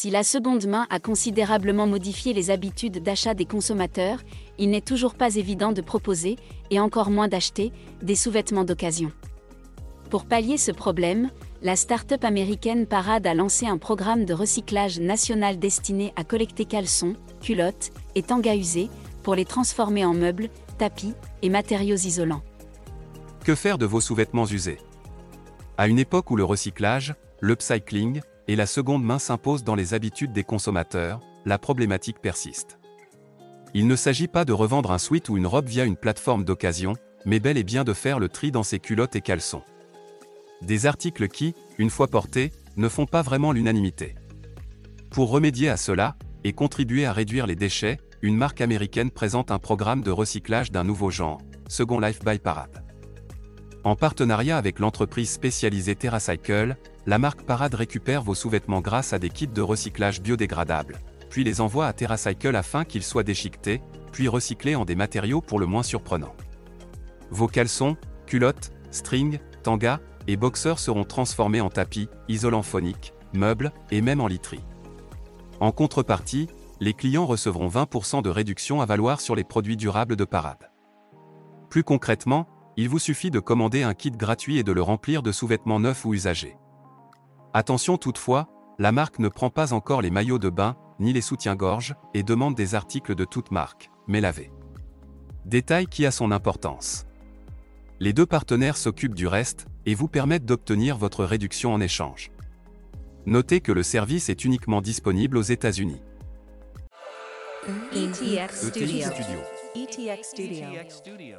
Si la seconde main a considérablement modifié les habitudes d'achat des consommateurs, il n'est toujours pas évident de proposer, et encore moins d'acheter, des sous-vêtements d'occasion. Pour pallier ce problème, la start-up américaine Parade a lancé un programme de recyclage national destiné à collecter caleçons, culottes et tangas usés pour les transformer en meubles, tapis et matériaux isolants. Que faire de vos sous-vêtements usés? À une époque où le recyclage, l'upcycling et la seconde main s'imposent dans les habitudes des consommateurs, la problématique persiste. Il ne s'agit pas de revendre un sweat ou une robe via une plateforme d'occasion, mais bel et bien de faire le tri dans ses culottes et caleçons. Des articles qui, une fois portés, ne font pas vraiment l'unanimité. Pour remédier à cela, et contribuer à réduire les déchets, une marque américaine présente un programme de recyclage d'un nouveau genre, Second Life by Parade. En partenariat avec l'entreprise spécialisée TerraCycle, la marque Parade récupère vos sous-vêtements grâce à des kits de recyclage biodégradables, puis les envoie à TerraCycle afin qu'ils soient déchiquetés, puis recyclés en des matériaux pour le moins surprenants. Vos caleçons, culottes, strings, tangas et boxers seront transformés en tapis, isolants phoniques, meubles et même en literie. En contrepartie, les clients recevront 20% de réduction à valoir sur les produits durables de Parade. Plus concrètement, il vous suffit de commander un kit gratuit et de le remplir de sous-vêtements neufs ou usagés. Attention toutefois, la marque ne prend pas encore les maillots de bain, ni les soutiens-gorge, et demande des articles de toute marque, mais lavés. Détail qui a son importance. Les deux partenaires s'occupent du reste, et vous permettent d'obtenir votre réduction en échange. Notez que le service est uniquement disponible aux États-Unis. ETX ETX Studio. Studio. ETX Studio.